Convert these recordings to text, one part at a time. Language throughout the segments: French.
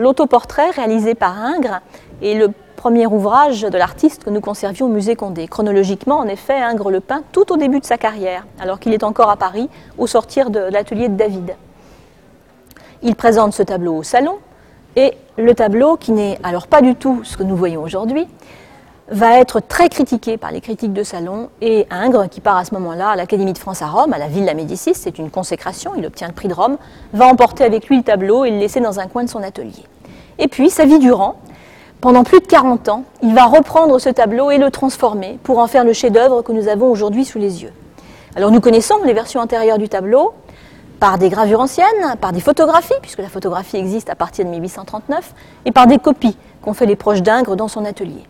L'autoportrait réalisé par Ingres est le premier ouvrage de l'artiste que nous conservions au musée Condé. Chronologiquement, en effet, Ingres le peint tout au début de sa carrière, alors qu'il est encore à Paris, au sortir de l'atelier de David. Il présente ce tableau au salon, et le tableau, qui n'est alors pas du tout ce que nous voyons aujourd'hui, va être très critiqué par les critiques de salon et Ingres, qui part à ce moment-là à l'Académie de France à Rome, à la Villa Médicis, c'est une consécration, il obtient le prix de Rome, va emporter avec lui le tableau et le laisser dans un coin de son atelier. Et puis, sa vie durant, pendant plus de 40 ans, il va reprendre ce tableau et le transformer pour en faire le chef-d'œuvre que nous avons aujourd'hui sous les yeux. Alors nous connaissons les versions antérieures du tableau par des gravures anciennes, par des photographies, puisque la photographie existe à partir de 1839, et par des copies qu'ont fait les proches d'Ingres dans son atelier.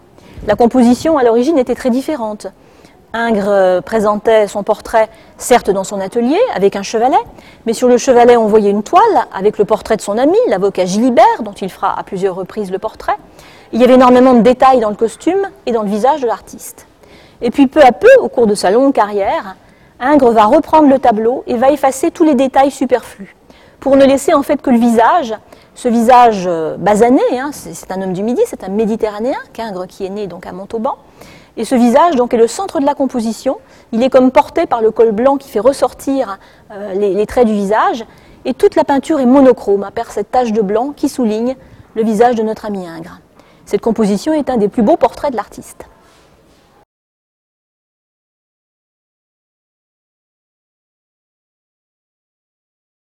La composition à l'origine était très différente. Ingres euh, présentait son portrait, certes dans son atelier, avec un chevalet, mais sur le chevalet on voyait une toile avec le portrait de son ami, l'avocat Gilibert, dont il fera à plusieurs reprises le portrait. Il y avait énormément de détails dans le costume et dans le visage de l'artiste. Et puis peu à peu, au cours de sa longue carrière, Ingres va reprendre le tableau et va effacer tous les détails superflus, pour ne laisser en fait que le visage, ce visage euh, basané, hein, c'est un homme du Midi, c'est un méditerranéen, qu'Ingres qui est né donc à Montauban, et ce visage donc, est le centre de la composition. Il est comme porté par le col blanc qui fait ressortir euh, les, traits du visage. Et toute la peinture est monochrome, à part cette tache de blanc qui souligne le visage de notre ami Ingres. Cette composition est un des plus beaux portraits de l'artiste.